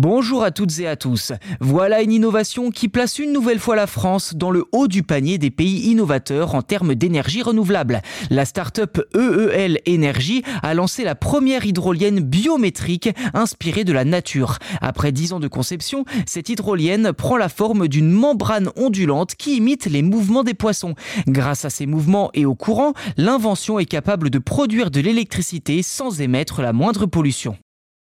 Bonjour à toutes et à tous. Voilà une innovation qui place une nouvelle fois la France dans le haut du panier des pays innovateurs en termes d'énergie renouvelable. La start-up EEL Energy a lancé la première hydrolienne biométrique inspirée de la nature. Après 10 ans de conception, cette hydrolienne prend la forme d'une membrane ondulante qui imite les mouvements des poissons. Grâce à ces mouvements et au courant, l'invention est capable de produire de l'électricité sans émettre la moindre pollution.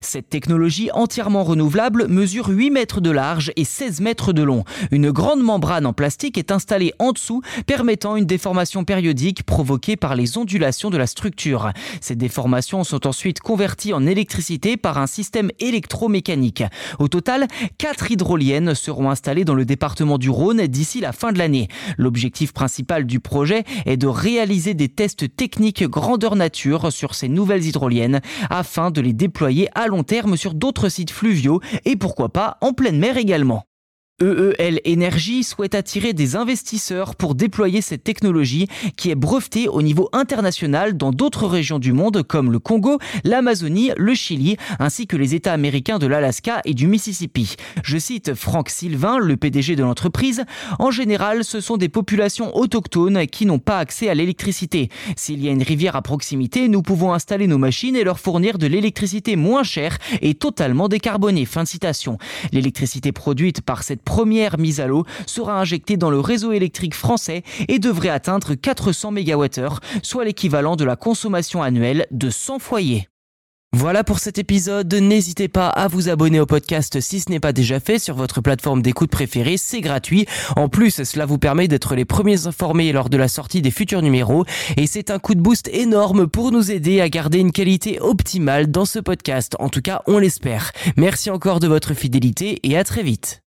Cette technologie entièrement renouvelable mesure 8 mètres de large et 16 mètres de long. Une grande membrane en plastique est installée en dessous, permettant une déformation périodique provoquée par les ondulations de la structure. Ces déformations sont ensuite converties en électricité par un système électromécanique. Au total, 4 hydroliennes seront installées dans le département du Rhône d'ici la fin de l'année. L'objectif principal du projet est de réaliser des tests techniques grandeur nature sur ces nouvelles hydroliennes afin de les déployer à long terme sur d'autres sites fluviaux et pourquoi pas en pleine mer également. EEL Energy souhaite attirer des investisseurs pour déployer cette technologie qui est brevetée au niveau international dans d'autres régions du monde comme le Congo, l'Amazonie, le Chili ainsi que les États américains de l'Alaska et du Mississippi. Je cite Franck Sylvain, le PDG de l'entreprise, en général ce sont des populations autochtones qui n'ont pas accès à l'électricité. S'il y a une rivière à proximité, nous pouvons installer nos machines et leur fournir de l'électricité moins chère et totalement décarbonée. Fin de citation. L'électricité produite par cette première mise à l'eau sera injectée dans le réseau électrique français et devrait atteindre 400 MWh, soit l'équivalent de la consommation annuelle de 100 foyers. Voilà pour cet épisode. N'hésitez pas à vous abonner au podcast si ce n'est pas déjà fait sur votre plateforme d'écoute préférée. C'est gratuit. En plus, cela vous permet d'être les premiers informés lors de la sortie des futurs numéros. Et c'est un coup de boost énorme pour nous aider à garder une qualité optimale dans ce podcast. En tout cas, on l'espère. Merci encore de votre fidélité et à très vite.